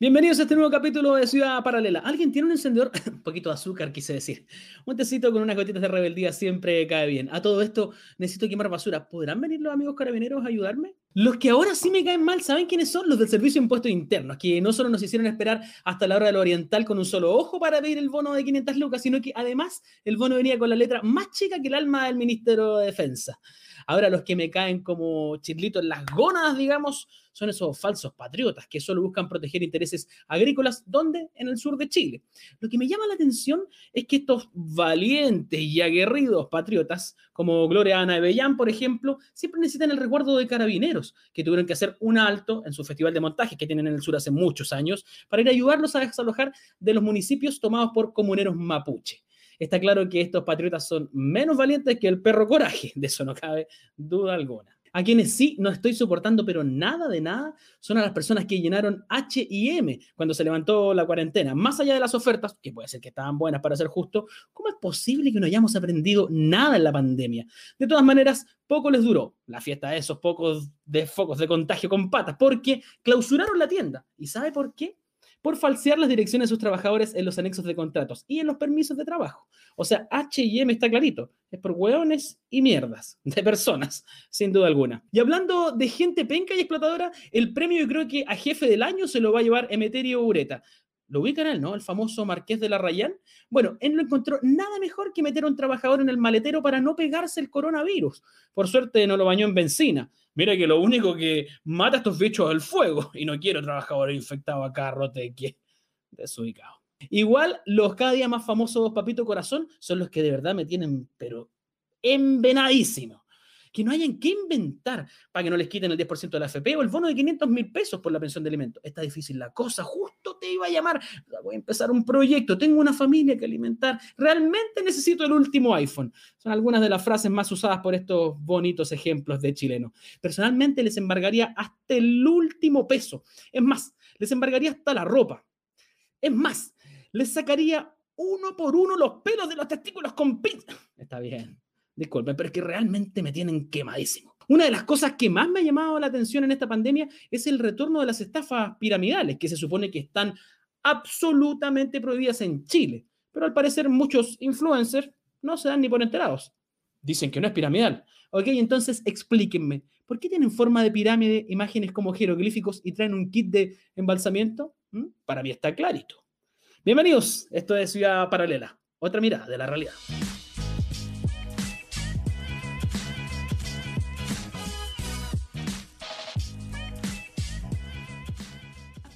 Bienvenidos a este nuevo capítulo de Ciudad Paralela. ¿Alguien tiene un encendedor? un poquito de azúcar, quise decir. Un tecito con unas gotitas de rebeldía siempre cae bien. A todo esto necesito quemar basura. ¿Podrán venir los amigos carabineros a ayudarme? Los que ahora sí me caen mal, ¿saben quiénes son? Los del Servicio de Impuestos Internos, que no solo nos hicieron esperar hasta la hora de lo oriental con un solo ojo para pedir el bono de 500 lucas, sino que además el bono venía con la letra más chica que el alma del Ministerio de Defensa. Ahora los que me caen como chirlitos en las gónadas, digamos, son esos falsos patriotas que solo buscan proteger intereses agrícolas, ¿dónde? En el sur de Chile. Lo que me llama la atención es que estos valientes y aguerridos patriotas, como Gloria Ana Bellán, por ejemplo, siempre necesitan el resguardo de carabineros, que tuvieron que hacer un alto en su festival de montaje que tienen en el sur hace muchos años, para ir a ayudarlos a desalojar de los municipios tomados por comuneros mapuche está claro que estos patriotas son menos valientes que el perro coraje, de eso no cabe duda alguna. A quienes sí no estoy soportando, pero nada de nada, son a las personas que llenaron H y M cuando se levantó la cuarentena. Más allá de las ofertas, que puede ser que estaban buenas para ser justo, ¿cómo es posible que no hayamos aprendido nada en la pandemia? De todas maneras, poco les duró la fiesta de esos pocos de focos de contagio con patas, porque clausuraron la tienda. ¿Y sabe por qué? Por falsear las direcciones de sus trabajadores en los anexos de contratos y en los permisos de trabajo. O sea, HM está clarito, es por hueones y mierdas de personas, sin duda alguna. Y hablando de gente penca y explotadora, el premio yo creo que a jefe del año se lo va a llevar Emeterio Ureta. ¿Lo ubican él, no? El famoso Marqués de la Rayán. Bueno, él no encontró nada mejor que meter a un trabajador en el maletero para no pegarse el coronavirus. Por suerte no lo bañó en benzina. Mira que lo único que mata a estos bichos es el fuego. Y no quiero trabajadores infectados acá, roteque. Desubicado. Igual, los cada día más famosos Papito Corazón son los que de verdad me tienen, pero envenadísimo que no hayan que inventar para que no les quiten el 10% de la FP o el bono de 500 mil pesos por la pensión de alimentos. Está difícil la cosa, justo te iba a llamar, voy a empezar un proyecto, tengo una familia que alimentar, realmente necesito el último iPhone. Son algunas de las frases más usadas por estos bonitos ejemplos de chilenos. Personalmente les embargaría hasta el último peso. Es más, les embargaría hasta la ropa. Es más, les sacaría uno por uno los pelos de los testículos con pinzas. Está bien Disculpen, pero es que realmente me tienen quemadísimo. Una de las cosas que más me ha llamado la atención en esta pandemia es el retorno de las estafas piramidales, que se supone que están absolutamente prohibidas en Chile. Pero al parecer muchos influencers no se dan ni por enterados. Dicen que no es piramidal. Ok, entonces explíquenme, ¿por qué tienen forma de pirámide, imágenes como jeroglíficos y traen un kit de embalsamiento? ¿Mm? Para mí está clarito. Bienvenidos, esto es Ciudad Paralela, otra mirada de la realidad.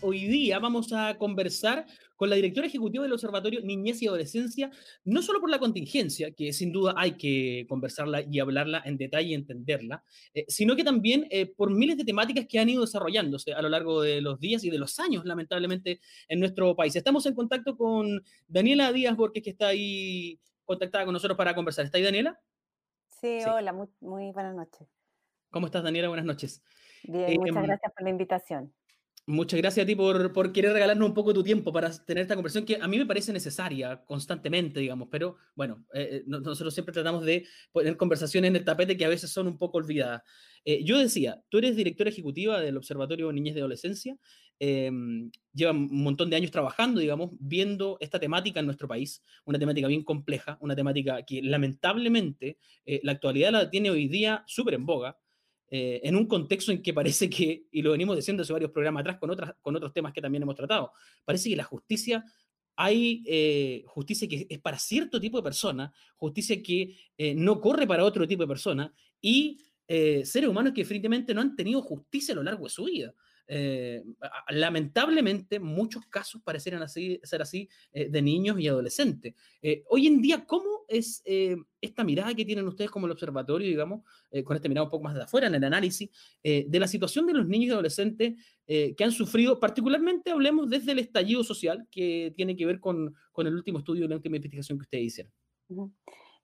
Hoy día vamos a conversar con la directora ejecutiva del Observatorio Niñez y Adolescencia, no solo por la contingencia, que sin duda hay que conversarla y hablarla en detalle y entenderla, eh, sino que también eh, por miles de temáticas que han ido desarrollándose a lo largo de los días y de los años, lamentablemente, en nuestro país. Estamos en contacto con Daniela Díaz Borges, que está ahí contactada con nosotros para conversar. ¿Está ahí, Daniela? Sí, hola, muy, buenas noches. ¿Cómo estás, Daniela? Buenas noches. Bien, muchas em, gracias por la invitación. Muchas gracias a ti por, por, querer regalarnos un poco de tu tiempo para tener esta conversación que a mí me parece necesaria constantemente, digamos, pero bueno, eh, eh, nosotros siempre tratamos de poner conversaciones en el tapete que a veces son un poco olvidadas. Eh, yo decía, tú eres directora ejecutiva del Observatorio Niñez de Adolescencia, em, lleva un montón de años trabajando, digamos, viendo esta temática en nuestro país, una temática bien compleja, una temática que lamentablemente la actualidad la tiene hoy día súper en boga. Eh, en un contexto en que parece que, y lo venimos diciendo hace varios programas atrás con, otras, con otros temas que también hemos tratado, parece que la justicia, hay eh, justicia que es para cierto tipo de persona, justicia que eh, no corre para otro tipo de persona, y seres humanos que definitivamente no han tenido justicia a lo largo de su vida. Lamentablemente, muchos casos parecieran así, ser así de niños y adolescentes. hoy en día, ¿cómo es eh, esta mirada que tienen ustedes como el observatorio, digamos, eh, con este mirada un poco más de afuera en el análisis, eh, de la situación de los niños y adolescentes que han sufrido, particularmente hablemos desde el estallido social, que tiene que ver con, con el último estudio, la última investigación que ustedes hicieron.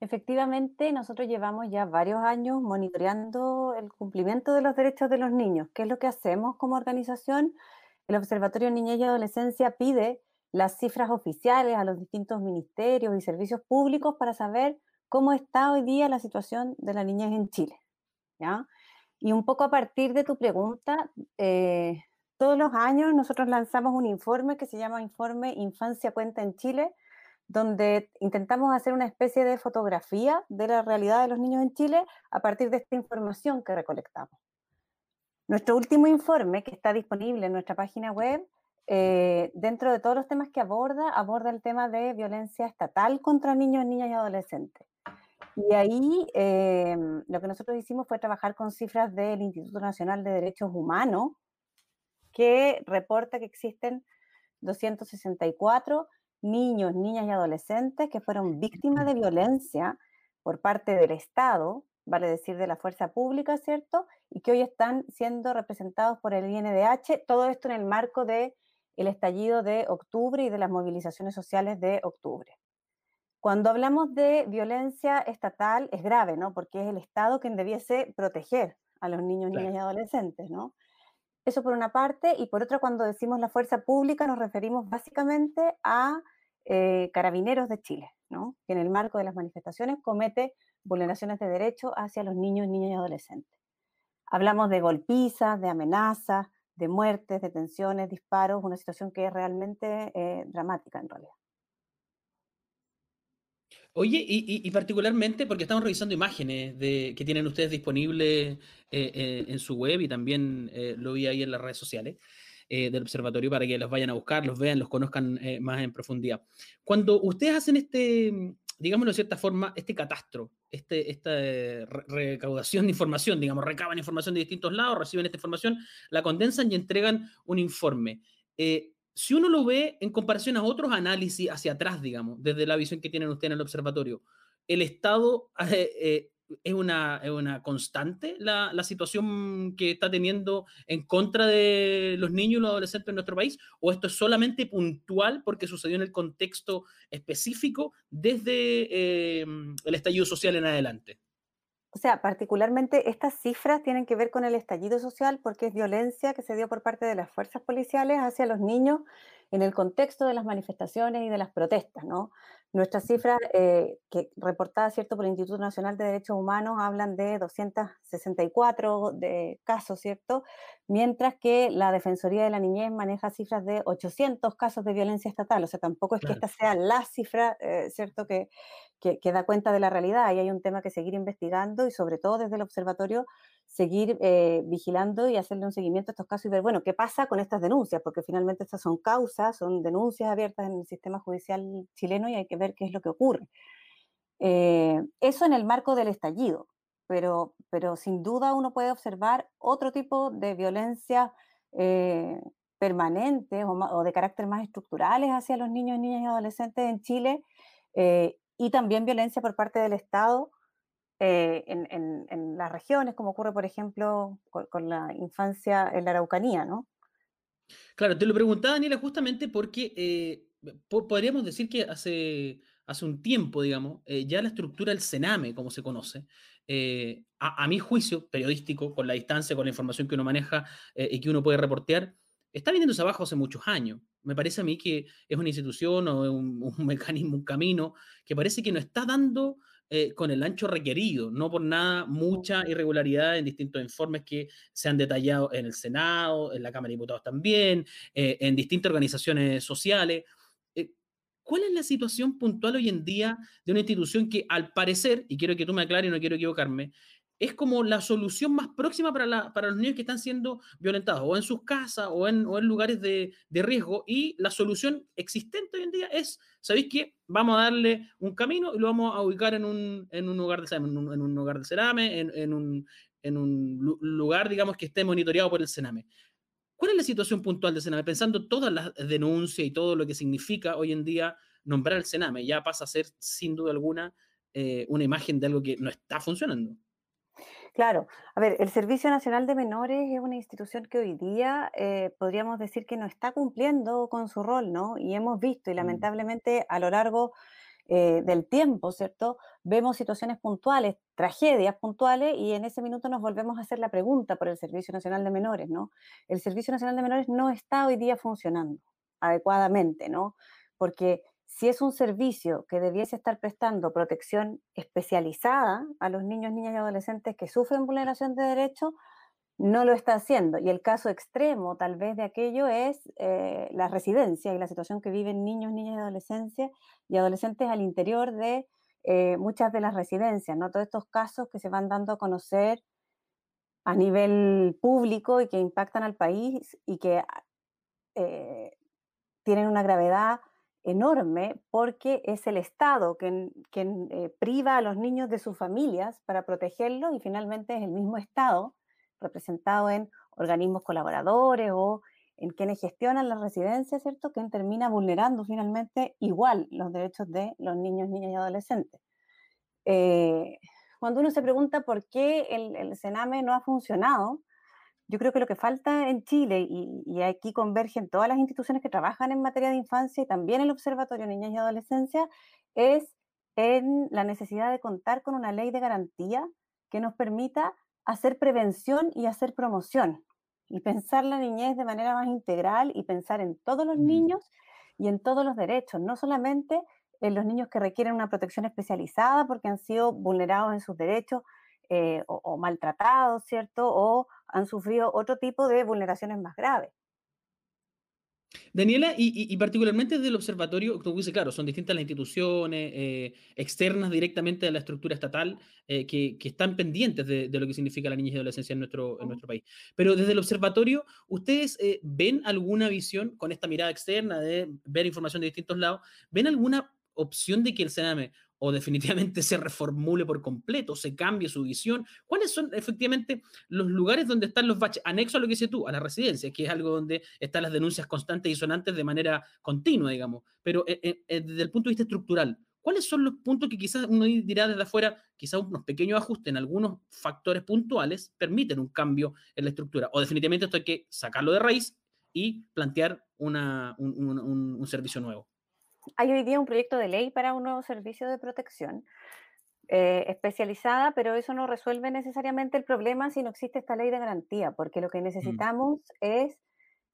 Efectivamente, nosotros llevamos ya varios años monitoreando el cumplimiento de los derechos de los niños. ¿Qué es lo que hacemos como organización? El Observatorio Niñez y Adolescencia pide las cifras oficiales a los distintos ministerios y servicios públicos para saber cómo está hoy día la situación de la niñez en Chile. Y un poco a partir de tu pregunta, eh, todos los años nosotros lanzamos un informe que se llama Informe Infancia Cuenta en Chile, donde intentamos hacer una especie de fotografía de la realidad de los niños en Chile a partir de esta información que recolectamos. Nuestro último informe, que está disponible en nuestra página web, eh, dentro de todos los temas que aborda, aborda el tema de violencia estatal contra niños, niñas y adolescentes. Y ahí eh, lo que nosotros hicimos fue trabajar con cifras del Instituto Nacional de Derechos Humanos, que reporta que existen 264 niños, niñas y adolescentes que fueron víctimas de violencia por parte del Estado, vale decir de la fuerza pública, ¿cierto? Y que hoy están siendo representados por el INDH, todo esto en el marco de el estallido de octubre y de las movilizaciones sociales de octubre. Cuando hablamos de violencia estatal es grave, ¿no? Porque es el Estado quien debiese proteger a los niños, niñas y adolescentes, ¿no? Eso por una parte, y por otra, cuando decimos la fuerza pública, nos referimos básicamente a eh, carabineros de Chile, ¿no? que en el marco de las manifestaciones comete vulneraciones de derechos hacia los niños, niñas y adolescentes. Hablamos de golpizas, de amenazas, de muertes, detenciones, disparos, una situación que es realmente eh, dramática en realidad. Oye, y, particularmente porque estamos revisando imágenes de, que tienen ustedes disponibles eh, eh, en su web y también lo vi ahí en las redes sociales del observatorio para que los vayan a buscar, los vean, los conozcan más en profundidad. Cuando ustedes hacen este, digámoslo de cierta forma, este catastro, este, esta recaudación de información, digamos, recaban información de distintos lados, reciben esta información, la condensan y entregan un informe. Eh, si uno lo ve en comparación a otros análisis hacia atrás, digamos, desde la visión que tienen ustedes en el observatorio, el Estado eh, eh, es una, una constante la, la, situación que está teniendo en contra de los niños y los adolescentes en nuestro país? ¿O esto es solamente puntual porque sucedió en el contexto específico desde eh, el estallido social en adelante? O sea, particularmente estas cifras tienen que ver con el estallido social porque es violencia que se dio por parte de las fuerzas policiales hacia los niños en el contexto de las manifestaciones y de las protestas, ¿no? Nuestras cifras eh, que reportadas cierto por el Instituto Nacional de Derechos Humanos hablan de 264 de casos, ¿cierto? Mientras que la Defensoría de la Niñez maneja cifras de 800 casos de violencia estatal. O sea, tampoco es que esta sea la cifra, eh, ¿cierto? Que, que, da cuenta de la realidad. Y hay un tema que seguir investigando y sobre todo desde el observatorio seguir eh, vigilando y hacerle un seguimiento a estos casos y ver, bueno, qué pasa con estas denuncias, porque finalmente estas son causas, son denuncias abiertas en el sistema judicial chileno y hay que ver qué es lo que ocurre. Eh, eso en el marco del estallido, pero, pero sin duda uno puede observar otro tipo de violencia eh, permanente o, de carácter más estructurales hacia los niños, niñas y adolescentes en Chile y también violencia por parte del Estado eh, en, las regiones, como ocurre, por ejemplo, con, la infancia en la Araucanía, ¿no? Claro, te lo preguntaba, Daniela, justamente porque eh, podríamos decir que hace, hace un tiempo, digamos, eh, ya la estructura del Sename, como se conoce, a, mi juicio periodístico, con la distancia, con la información que uno maneja y que uno puede reportear, está viniéndose abajo hace muchos años. Me parece a mí que es una institución o un, un mecanismo, un camino que parece que no está dando eh, con el ancho requerido, no por nada mucha irregularidad en distintos informes que se han detallado en el Senado, en la Cámara de Diputados también, eh, en distintas organizaciones sociales. Eh, ¿Cuál es la situación puntual hoy en día de una institución que al parecer, y quiero que tú me aclares y no quiero equivocarme, es como la solución más próxima para, para los niños que están siendo violentados, o en sus casas, o en, lugares de, de, riesgo, y la solución existente hoy en día es, ¿sabéis qué? Vamos a darle un camino y lo vamos a ubicar en un, en un lugar de cerame, en un, en de cerame, en, en, un, en un lugar, digamos, que esté monitoreado por el Sename. ¿Cuál es la situación puntual del Sename? Pensando todas las denuncias y todo lo que significa hoy en día nombrar el Sename, ya pasa a ser, sin duda alguna, eh, una imagen de algo que no está funcionando. Claro, a ver, el Servicio Nacional de Menores es una institución que hoy día eh, podríamos decir que no está cumpliendo con su rol, ¿no? Y hemos visto, y mm. lamentablemente a lo largo eh, del tiempo, ¿cierto? Vemos situaciones puntuales, tragedias puntuales, y en ese minuto nos volvemos a hacer la pregunta por el Servicio Nacional de Menores, ¿no? El Servicio Nacional de Menores no está hoy día funcionando adecuadamente, ¿no? Porque si es un servicio que debiese estar prestando protección especializada a los niños, niñas y adolescentes que sufren vulneración de derechos, no lo está haciendo. Y el caso extremo tal vez de aquello es eh, la residencia y la situación que viven niños, niñas y adolescencias y adolescentes al interior de eh, muchas de las residencias, ¿no? Todos estos casos que se van dando a conocer a nivel público y que impactan al país y que eh, tienen una gravedad enorme porque es el Estado quien, priva a los niños de sus familias para protegerlos y finalmente es el mismo Estado representado en organismos colaboradores o en quienes gestionan las residencias, ¿cierto? Quien termina vulnerando finalmente igual los derechos de los niños, niñas y adolescentes. Eh, cuando uno se pregunta por qué el, el, Sename no ha funcionado, yo creo que lo que falta en Chile, y, y, aquí convergen todas las instituciones que trabajan en materia de infancia y también el Observatorio Niñas y Adolescencia, es en la necesidad de contar con una ley de garantía que nos permita hacer prevención y hacer promoción y pensar la niñez de manera más integral y pensar en todos los niños y en todos los derechos, no solamente en los niños que requieren una protección especializada porque han sido vulnerados en sus derechos eh, o, o maltratados, ¿cierto? O han sufrido otro tipo de vulneraciones más graves. Daniela, y, particularmente desde el observatorio, como dice, claro, son distintas las instituciones eh, externas directamente a la estructura estatal eh, que, están pendientes de, lo que significa la niñez y adolescencia en nuestro, en nuestro país. Pero desde el observatorio, ¿ustedes eh, ven alguna visión con esta mirada externa de ver información de distintos lados? ¿Ven alguna opción de que el Sename o definitivamente se reformule por completo, se cambie su visión. ¿Cuáles son efectivamente los lugares donde están los baches? Anexo a lo que dices tú, a la residencia, que es algo donde están las denuncias constantes y sonantes de manera continua, digamos. Pero eh, eh, eh, desde el punto de vista estructural, ¿cuáles son los puntos que quizás uno dirá desde afuera, quizás unos pequeños ajustes en algunos factores puntuales permiten un cambio en la estructura? O definitivamente esto hay que sacarlo de raíz y plantear un servicio nuevo hay hoy día un proyecto de ley para un nuevo servicio de protección eh, especializada, pero eso no resuelve necesariamente el problema si no existe esta ley de garantía, porque lo que mm. necesitamos es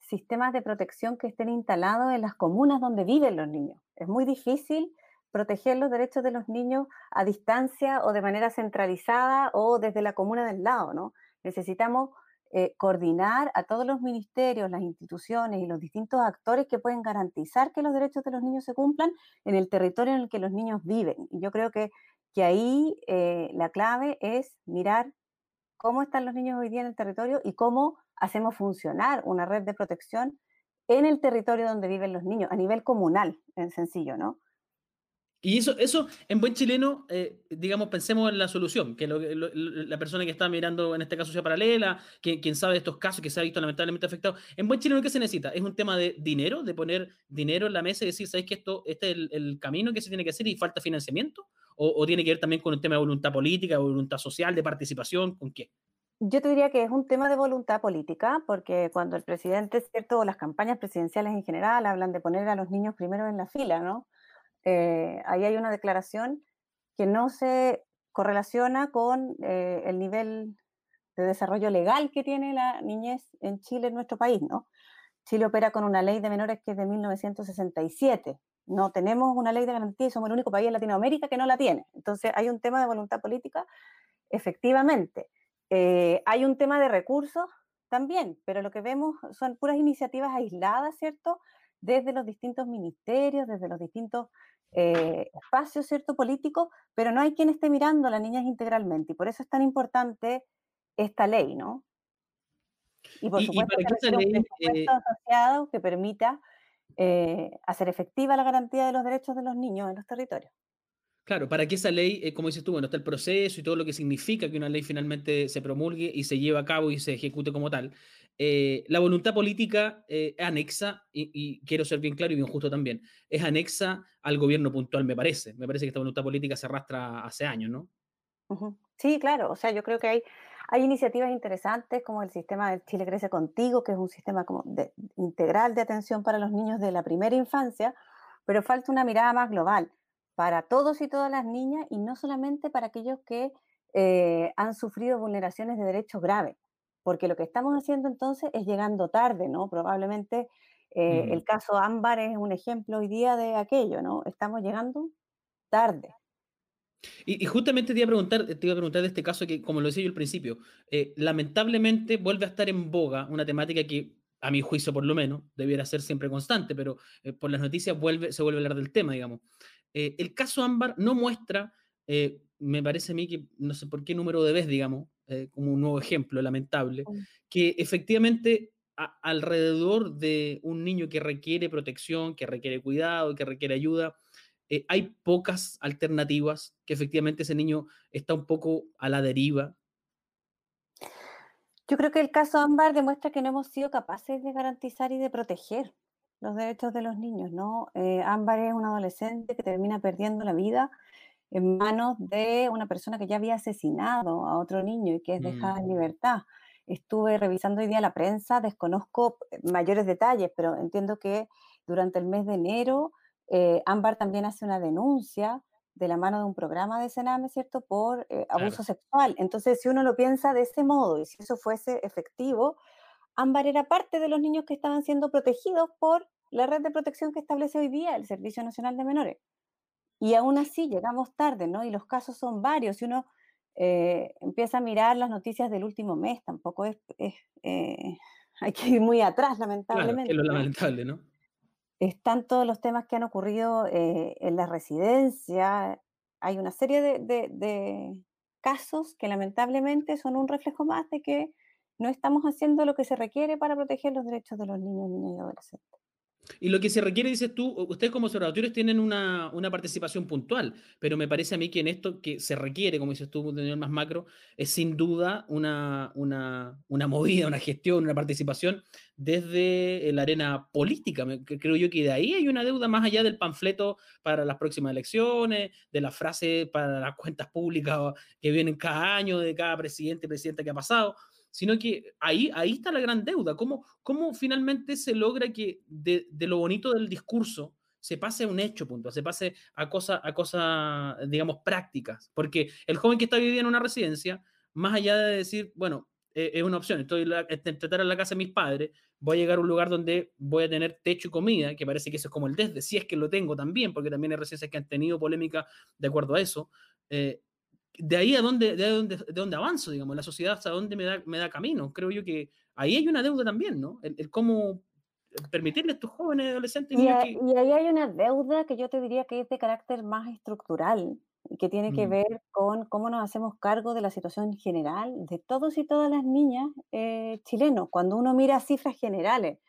sistemas de protección que estén instalados en las comunas donde viven los niños. Es muy difícil proteger los derechos de los niños a distancia o de manera centralizada o desde la comuna del lado, ¿no? Necesitamos eh, coordinar a todos los ministerios, las instituciones y los distintos actores que pueden garantizar que los derechos de los niños se cumplan en el territorio en el que los niños viven. Y yo creo que, que ahí eh, la clave es mirar cómo están los niños hoy día en el territorio y cómo hacemos funcionar una red de protección en el territorio donde viven los niños, a nivel comunal, en sencillo, ¿no? Y eso, eso en buen chileno, eh, digamos, pensemos en la solución, que la persona que está mirando, en este caso, sea paralela, que, quien sabe de estos casos, que se ha visto lamentablemente afectado. En buen chileno, ¿qué se necesita? ¿Es un tema de dinero, de poner dinero en la mesa y decir, ¿sabes que esto, este es el, camino que se tiene que hacer y falta financiamiento? ¿O, tiene que ver también con un tema de voluntad política, voluntad social, de participación? ¿Con qué? Yo te diría que es un tema de voluntad política, porque cuando el presidente, ¿cierto? O las campañas presidenciales en general hablan de poner a los niños primero en la fila, ¿no? Eh, ahí hay una declaración que no se correlaciona con eh, el nivel de desarrollo legal que tiene la niñez en Chile, en nuestro país, ¿no? Chile opera con una ley de menores que es de 1967. No tenemos una ley de garantía y somos el único país en Latinoamérica que no la tiene. Entonces hay un tema de voluntad política, efectivamente. Eh, hay un tema de recursos también, pero lo que vemos son puras iniciativas aisladas, ¿cierto? Desde los distintos ministerios, desde los distintos eh, espacio, ¿cierto?, político, pero no hay quien esté mirando a las niñas integralmente, y por eso es tan importante esta ley, ¿no? Y por supuesto, que un eh, asociado que permita eh, hacer efectiva la garantía de los derechos de los niños en los territorios. Claro, para que esa ley, eh, como dices tú, bueno, está el proceso y todo lo que significa que una ley finalmente se promulgue y se lleve a cabo y se ejecute como tal. Eh, la voluntad política eh, anexa, y, quiero ser bien claro y bien justo también, es anexa al gobierno puntual, me parece. Me parece que esta voluntad política se arrastra hace años, ¿no? Sí, claro. O sea, yo creo que hay, hay iniciativas interesantes como el sistema de Chile Crece Contigo, que es un sistema como de, integral de atención para los niños de la primera infancia, pero falta una mirada más global para todos y todas las niñas y no solamente para aquellos que eh, han sufrido vulneraciones de derechos graves, porque lo que estamos haciendo entonces es llegando tarde, ¿no? Probablemente eh, el caso Ámbar es un ejemplo hoy día de aquello, ¿no? Estamos llegando tarde. Y, justamente te iba, a preguntar, te iba a preguntar de este caso que, como lo decía yo al principio, eh, lamentablemente vuelve a estar en boga una temática que, a mi juicio por lo menos, debiera ser siempre constante, pero eh, por las noticias vuelve, se vuelve a hablar del tema, digamos. Eh, el caso Ámbar no muestra, me parece a mí que, no sé por qué número de vez, digamos, como un nuevo ejemplo lamentable, mm. que efectivamente alrededor de un niño que requiere protección, que requiere cuidado, que requiere ayuda, eh, hay pocas alternativas, que efectivamente ese niño está un poco a la deriva. Yo creo que el caso Ámbar demuestra que no hemos sido capaces de garantizar y de proteger los derechos de los niños, ¿no? Eh, Ámbar es un adolescente que termina perdiendo la vida en manos de una persona que ya había asesinado a otro niño y que es dejada en mm. libertad. Estuve revisando hoy día la prensa, desconozco mayores detalles, pero entiendo que durante el mes de enero eh, Ámbar también hace una denuncia de la mano de un programa de Sename, ¿cierto?, por eh, abuso sexual. Entonces, si uno lo piensa de ese modo y si eso fuese efectivo, Ámbar era parte de los niños que estaban siendo protegidos por la red de protección que establece hoy día el Servicio Nacional de Menores. Y aún así llegamos tarde, ¿no? Y los casos son varios. Si uno eh, empieza a mirar las noticias del último mes, tampoco es... hay que ir muy atrás, lamentablemente. Claro, es lo lamentable, ¿no? están todos los temas que han ocurrido eh, en la residencia. Hay una serie de, casos que lamentablemente son un reflejo más de que no estamos haciendo lo que se requiere para proteger los derechos de los niños, niñas y adolescentes. Y lo que se requiere, dices tú, ustedes como observatorios tienen una, participación puntual, pero me parece a mí que en esto que se requiere, como dices tú, de más macro, es sin duda una, una, una movida, una gestión, una participación desde la arena política. Creo yo que de ahí hay una deuda más allá del panfleto para las próximas elecciones, de la frase para las cuentas públicas que vienen cada año de cada presidente, presidenta que ha pasado sino que ahí, ahí está la gran deuda. ¿Cómo, cómo finalmente se logra que de, lo bonito del discurso se pase a un hecho, punto, se pase a cosas, a cosa, digamos, prácticas? Porque el joven que está viviendo en una residencia, más allá de decir, bueno, e, es una opción, estoy en la casa de mis padres, voy a llegar a un lugar donde voy a tener techo y comida, que parece que eso es como el desde, si es que lo tengo también, porque también hay residencias que han tenido polémica de acuerdo a eso, eh, de ahí a dónde, de dónde, de dónde avanzo, digamos, la sociedad hasta dónde me da, me da camino. Creo yo que ahí hay una deuda también, ¿no? El, cómo permitirle a estos jóvenes, adolescentes... Y, y, ahí hay una deuda que yo te diría que es de carácter más estructural y que tiene que mm. ver con cómo nos hacemos cargo de la situación general de todos y todas las niñas eh, chilenos. Cuando uno mira cifras generales,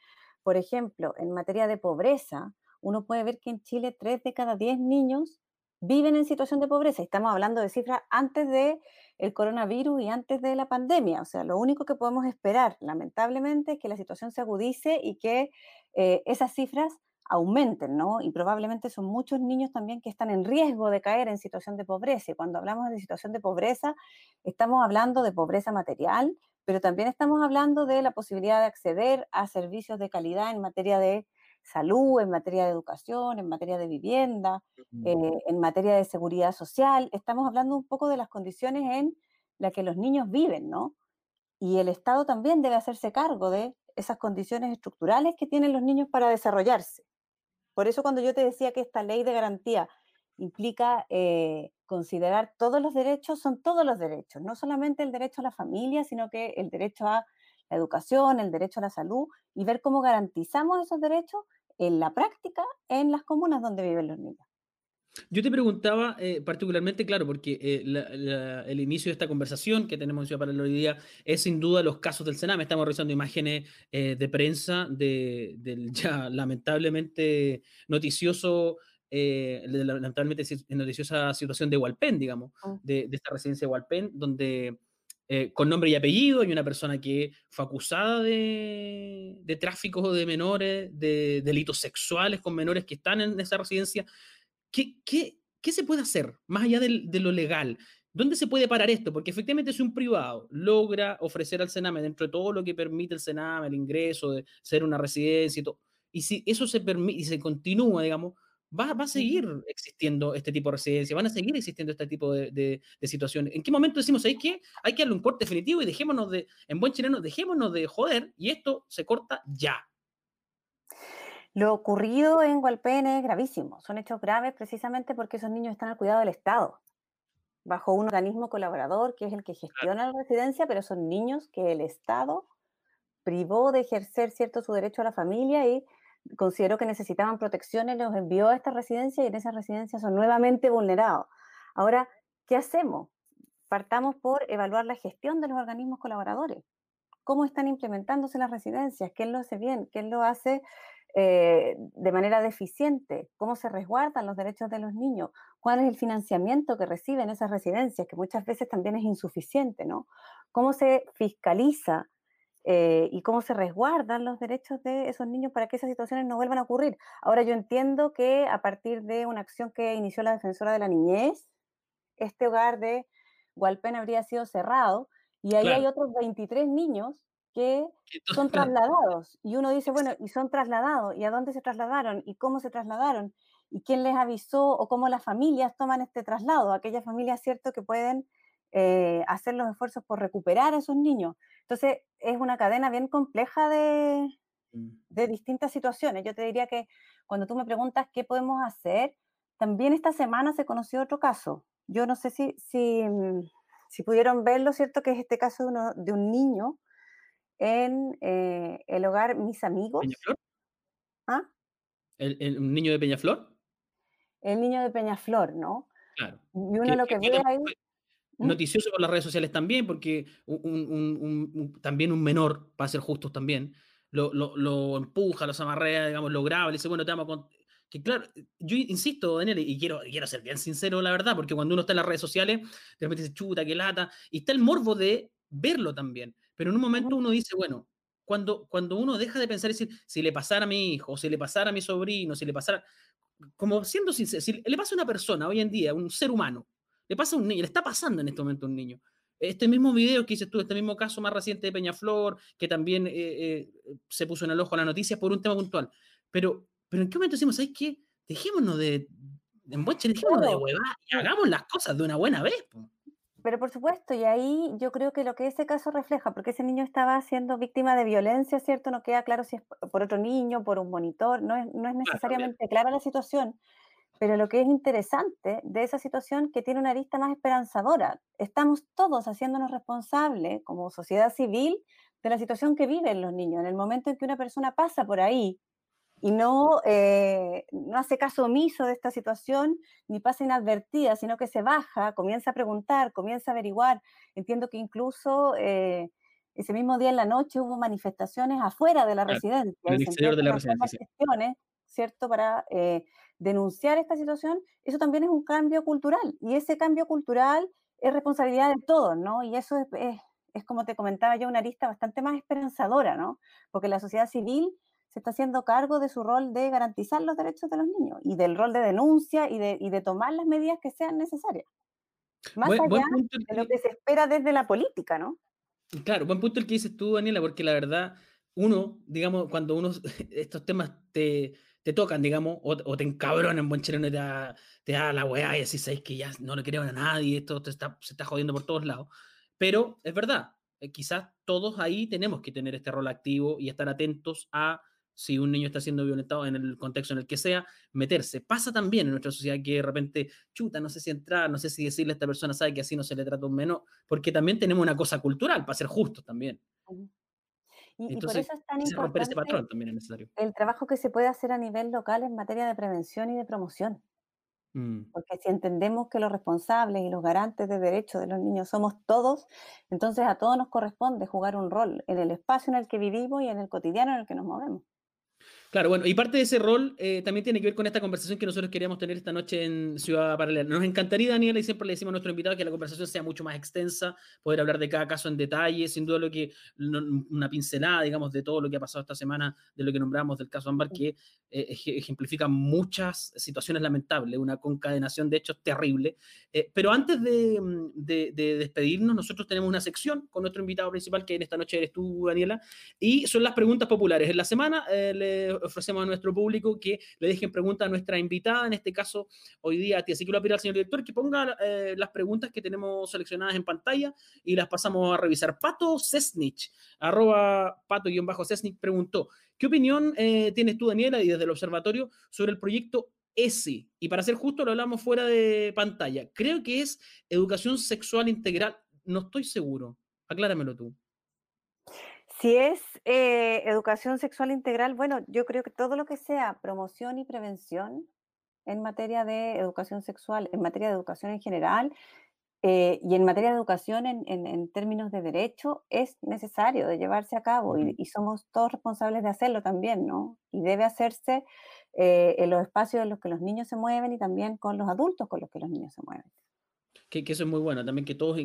por ejemplo, en materia de pobreza, uno puede ver que en Chile tres de cada diez niños viven en situación de pobreza. Estamos hablando de cifras antes del el coronavirus y antes de la pandemia. O sea, lo único que podemos esperar, lamentablemente, es que la situación se agudice y que eh, esas cifras aumenten, ¿no? Y probablemente son muchos niños también que están en riesgo de caer en situación de pobreza. Y cuando hablamos de situación de pobreza, estamos hablando de pobreza material, pero también estamos hablando de la posibilidad de acceder a servicios de calidad en materia de salud, en materia de educación, en materia de vivienda, eh, en materia de seguridad social. Estamos hablando un poco de las condiciones en las que los niños viven, ¿no? Y el Estado también debe hacerse cargo de esas condiciones estructurales que tienen los niños para desarrollarse. Por eso cuando yo te decía que esta ley de garantía implica eh, considerar todos los derechos, son todos los derechos, no solamente el derecho a la familia, sino que el derecho a la educación, el derecho a la salud, y ver cómo garantizamos esos derechos en la práctica en las comunas donde viven los niños. Yo te preguntaba eh, particularmente, claro, porque eh, el inicio de esta conversación que tenemos en para el hoy día es sin duda los casos del Sename. Estamos revisando imágenes eh, de prensa de, del ya lamentablemente noticioso, lamentablemente noticiosa situación de Hualpén, digamos, ah. de, de, esta residencia de Hualpén, donde eh, con nombre y apellido, hay una persona que fue acusada de, de tráfico de menores, de delitos sexuales con menores que están en esa residencia. ¿Qué, qué, qué se puede hacer más allá de, lo legal? ¿Dónde se puede parar esto? Porque efectivamente si un privado logra ofrecer al Sename dentro de todo lo que permite el Sename, el ingreso de ser una residencia y todo, y si eso se permite y se continúa, digamos, va, a seguir existiendo este tipo de residencia, van a seguir existiendo este tipo de, situaciones. ¿En qué momento decimos, hay que, hay que darle un corte definitivo y dejémonos de, en buen chileno, dejémonos de joder y esto se corta ya? Lo ocurrido en Hualpén es gravísimo. Son hechos graves precisamente porque esos niños están al cuidado del Estado. bajo un organismo colaborador que es el que gestiona la residencia, pero son niños que el Estado privó de ejercer cierto su derecho a la familia y consideró que necesitaban protecciones, los envió a esta residencia y en esa residencia son nuevamente vulnerados. Ahora, ¿qué hacemos? Partamos por evaluar la gestión de los organismos colaboradores. ¿Cómo están implementándose las residencias? ¿Quién lo hace bien? ¿Quién lo hace eh, de manera deficiente? ¿Cómo se resguardan los derechos de los niños? ¿Cuál es el financiamiento que reciben esas residencias, que muchas veces también es insuficiente? ¿no? ¿Cómo se fiscaliza eh, y cómo se resguardan los derechos de esos niños para que esas situaciones no vuelvan a ocurrir. Ahora yo entiendo que a partir de una acción que inició la defensora de la niñez, este hogar de Gualpen habría sido cerrado y ahí hay otros 23 niños que son trasladados. Y uno dice, bueno, y son trasladados, ¿y a dónde se trasladaron? ¿Y cómo se trasladaron? ¿Y quién les avisó? ¿O cómo las familias toman este traslado? Aquellas familias, cierto, que pueden eh, hacer los esfuerzos por recuperar a esos niños. Entonces, es una cadena bien compleja de, mm. de distintas situaciones. Yo te diría que cuando tú me preguntas qué podemos hacer, también esta semana se conoció otro caso. Yo no sé si, si, mm, si pudieron verlo, ¿cierto? Que es este caso de, uno, de un niño en eh, el hogar Mis Amigos. ¿Peñaflor? ¿Ah? ¿El, el, un niño de Peñaflor? El niño de Peñaflor, ¿no? Claro. Y uno lo que, ve ahí... ¿Mm? noticioso por las redes sociales también, porque un, también un menor, para ser justos también, lo, lo, lo empuja, los amarrea, digamos, lo graba, le dice, bueno, te vamos a que claro, yo insisto, Daniel, y quiero, quiero ser bien sincero, la verdad, porque cuando uno está en las redes sociales, de repente dice, chuta, qué lata, y está el morbo de verlo también, pero en un momento uno dice, bueno, cuando, cuando uno deja de pensar, decir, si le pasara a mi hijo, si le pasara a mi sobrino, si le pasara, como siendo sincero, si le pasa a una persona hoy en día, un ser humano, le pasa a un niño, le está pasando en este momento a un niño. Este mismo video que dices tú, este mismo caso más reciente de Peñaflor, que también eh, eh, se puso en el ojo a la noticia por un tema puntual. Pero, pero ¿en qué momento decimos, ¿sabes qué? Dejémonos de, en dejémonos de hueva y hagamos las cosas de una buena vez. Pero por supuesto, y ahí yo creo que lo que ese caso refleja, porque ese niño estaba siendo víctima de violencia, ¿cierto? No queda claro si es por otro niño, por un monitor, no es, no es necesariamente clara la situación, pero lo que es interesante de esa situación que tiene una vista más esperanzadora. Estamos todos haciéndonos responsables como sociedad civil de la situación que viven los niños. En el momento en que una persona pasa por ahí y no, eh, no hace caso omiso de esta situación, ni pasa inadvertida, sino que se baja, comienza a preguntar, comienza a averiguar. Entiendo que incluso eh, ese mismo día en la noche hubo manifestaciones afuera de la residencia. En el exterior de la residencia. ¿Cierto? Para eh, denunciar esta situación, eso también es un cambio cultural. Y ese cambio cultural es responsabilidad de todos, ¿no? Y eso es, es, como te comentaba yo, una lista bastante más esperanzadora, ¿no? Porque la sociedad civil se está haciendo cargo de su rol de garantizar los derechos de los niños y del rol de denuncia y de, y de tomar las medidas que sean necesarias. Más allá de lo que se espera desde la política, ¿no? Claro, buen punto el que dices tú, Daniela, porque la verdad, uno, digamos, cuando uno, estos temas te, te tocan, digamos, o, te encabronan, buen chileno, te da, te da la weá y así sabes que ya no le creen a nadie, esto te está, se está jodiendo por todos lados. Pero es verdad, eh, quizás todos ahí tenemos que tener este rol activo y estar atentos a si un niño está siendo violentado en el contexto en el que sea, meterse. Pasa también en nuestra sociedad que de repente, chuta, no sé si entrar, no sé si decirle a esta persona, sabe que así no se le trata un menos, porque también tenemos una cosa cultural, para ser justos también. Y, por eso es tan importante el trabajo que se puede hacer a nivel local en materia de prevención y de promoción. Mm. Porque si entendemos que los responsables y los garantes de derechos de los niños somos todos, entonces a todos nos corresponde jugar un rol en el espacio en el que vivimos y en el cotidiano en el que nos movemos. Claro, bueno, y parte de ese rol eh, también tiene que ver con esta conversación que nosotros queríamos tener esta noche en Ciudad Paralela. Nos encantaría, Daniela, y siempre le decimos a nuestro invitado que la conversación sea mucho más extensa, poder hablar de cada caso en detalle, sin duda lo que, una pincelada, digamos, de todo lo que ha pasado esta semana, de lo que nombramos del caso Ámbar, que eh, ejemplifica muchas situaciones lamentables, una concadenación de hechos terrible. Eh, pero antes de, de, despedirnos, nosotros tenemos una sección con nuestro invitado principal, que en esta noche eres tú, Daniela, y son las preguntas populares. En la semana le ofrecemos a nuestro público que le dejen preguntas a nuestra invitada, en este caso hoy día a ti. Así que lo voy a pedir al señor director que ponga eh, las preguntas que tenemos seleccionadas en pantalla y las pasamos a revisar. Pato Cesnich, arroba pato-cesnich, preguntó, ¿qué opinión eh, tienes tú, Daniela, y desde el observatorio sobre el proyecto ESI. Y para ser justo, lo hablamos fuera de pantalla. Creo que es educación sexual integral. No estoy seguro. Acláramelo tú. Si es eh, educación sexual integral, bueno, yo creo que todo lo que sea promoción y prevención en materia de educación sexual, en materia de educación en general eh, y en materia de educación en, términos de derecho es necesario de llevarse a cabo y, somos todos responsables de hacerlo también, ¿no? Y debe hacerse eh, en los espacios en los que los niños se mueven y también con los adultos con los que los niños se mueven. Que, eso es muy bueno, también que todos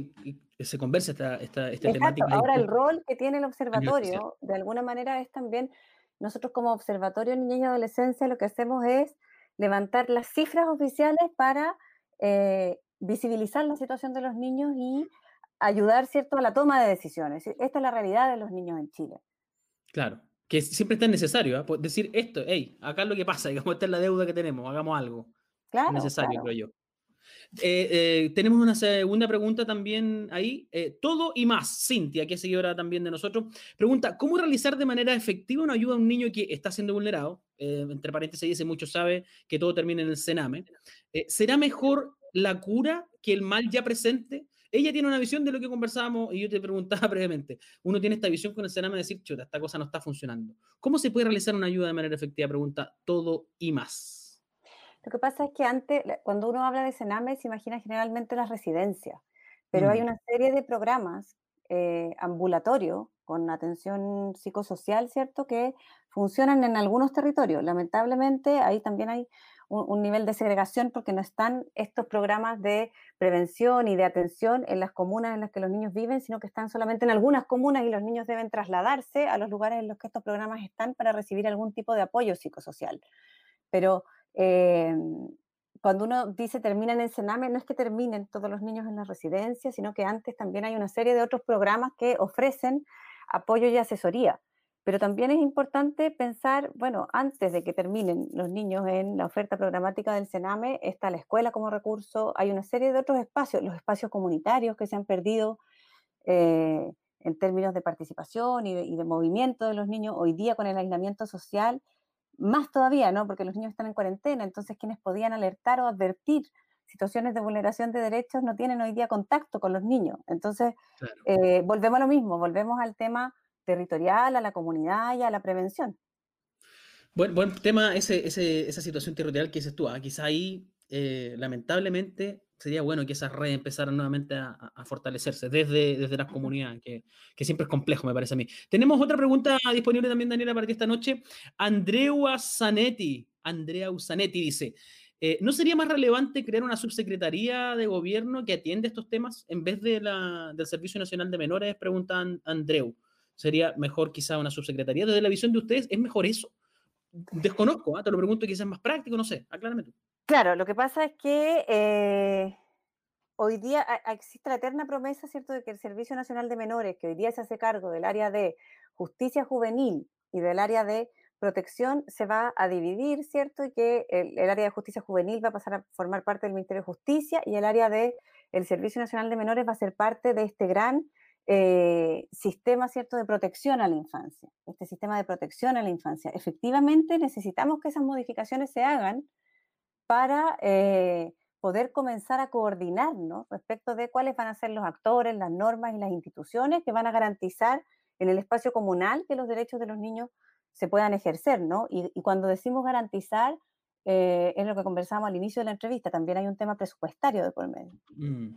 se converse esta, esta, esta temática. Ahora el rol que tiene el observatorio, de alguna manera, es también, nosotros como Observatorio Niña y Adolescencia lo que hacemos es levantar las cifras oficiales para eh, visibilizar la situación de los niños y ayudar, ¿cierto?, a la toma de decisiones. Esta es la realidad de los niños en Chile. Claro, que siempre está necesario, ¿eh? decir esto, hey, acá es lo que pasa, digamos, esta es la deuda que tenemos, hagamos algo. Claro. Es necesario, creo yo. Eh, eh, tenemos una segunda pregunta también ahí. Eh, todo y más. Cintia, que es seguidora también de nosotros, pregunta, ¿cómo realizar de manera efectiva una ayuda a un niño que está siendo vulnerado? entre paréntesis dice, mucho sabe que todo termina en el cename. ¿Será mejor la cura que el mal ya presente? Ella tiene una visión de lo que conversábamos y yo te preguntaba previamente. Uno tiene esta visión con el cename de decir, chuta, esta cosa no está funcionando. ¿Cómo se puede realizar una ayuda de manera efectiva? Pregunta todo y más. Lo que pasa es que antes, cuando uno habla de Sename, se imagina generalmente las residencias, pero hay mm. una serie de programas eh, ambulatorios con atención psicosocial, ¿cierto?, que funcionan en algunos territorios. Lamentablemente, ahí también hay un, nivel de segregación porque no están estos programas de prevención y de atención en las comunas en las que los niños viven, sino que están solamente en algunas comunas y los niños deben trasladarse a los lugares en los que estos programas están para recibir algún tipo de apoyo psicosocial. Pero eh, cuando uno dice terminan en Sename, no es que terminen todos los niños en la residencia, sino que antes también hay una serie de otros programas que ofrecen apoyo y asesoría. Pero también es importante pensar, bueno, antes de que terminen los niños en la oferta programática del Sename, está la escuela como recurso, hay una serie de otros espacios, los espacios comunitarios que se han perdido eh, en términos de participación y de movimiento de los niños hoy día con el aislamiento social más todavía, ¿no? Porque los niños están en cuarentena, entonces quienes podían alertar o advertir situaciones de vulneración de derechos no tienen hoy día contacto con los niños. Entonces, eh, volvemos a lo mismo, volvemos al tema territorial, a la comunidad y a la prevención. Buen, buen tema ese, esa situación territorial que dices tú. ¿ah? Quizá ahí, eh, lamentablemente, sería bueno que esas redes empezaran nuevamente a, fortalecerse desde, desde las comunidades, que, que, siempre es complejo, me parece a mí. Tenemos otra pregunta disponible también, Daniela, para ti esta noche. Andrea Zanetti, Andrea Usanetti dice, eh, ¿no sería más relevante crear una subsecretaría de gobierno que atiende estos temas en vez de la, del Servicio Nacional de Menores? Pregunta Andreu. ¿Sería mejor quizá una subsecretaría? Desde la visión de ustedes, ¿es mejor eso? Desconozco, ¿ah? te lo pregunto, quizás es más práctico, no sé, aclárame tú. Claro, lo que pasa es que eh, hoy día existe la eterna promesa, ¿cierto?, de que el Servicio Nacional de Menores, que hoy día se hace cargo del área de justicia juvenil y del área de protección, se va a dividir, ¿cierto? Y que el, área de justicia juvenil va a pasar a formar parte del Ministerio de Justicia y el área de el Servicio Nacional de Menores va a ser parte de este gran eh, sistema, ¿cierto?, de protección a la infancia, este sistema de protección a la infancia. Efectivamente, necesitamos que esas modificaciones se hagan para eh, poder comenzar a coordinarnos respecto de cuáles van a ser los actores, las normas y las instituciones que van a garantizar en el espacio comunal que los derechos de los niños se puedan ejercer, ¿no? Y, cuando decimos garantizar, eh, es lo que conversamos al inicio de la entrevista, también hay un tema presupuestario de por medio. Mm.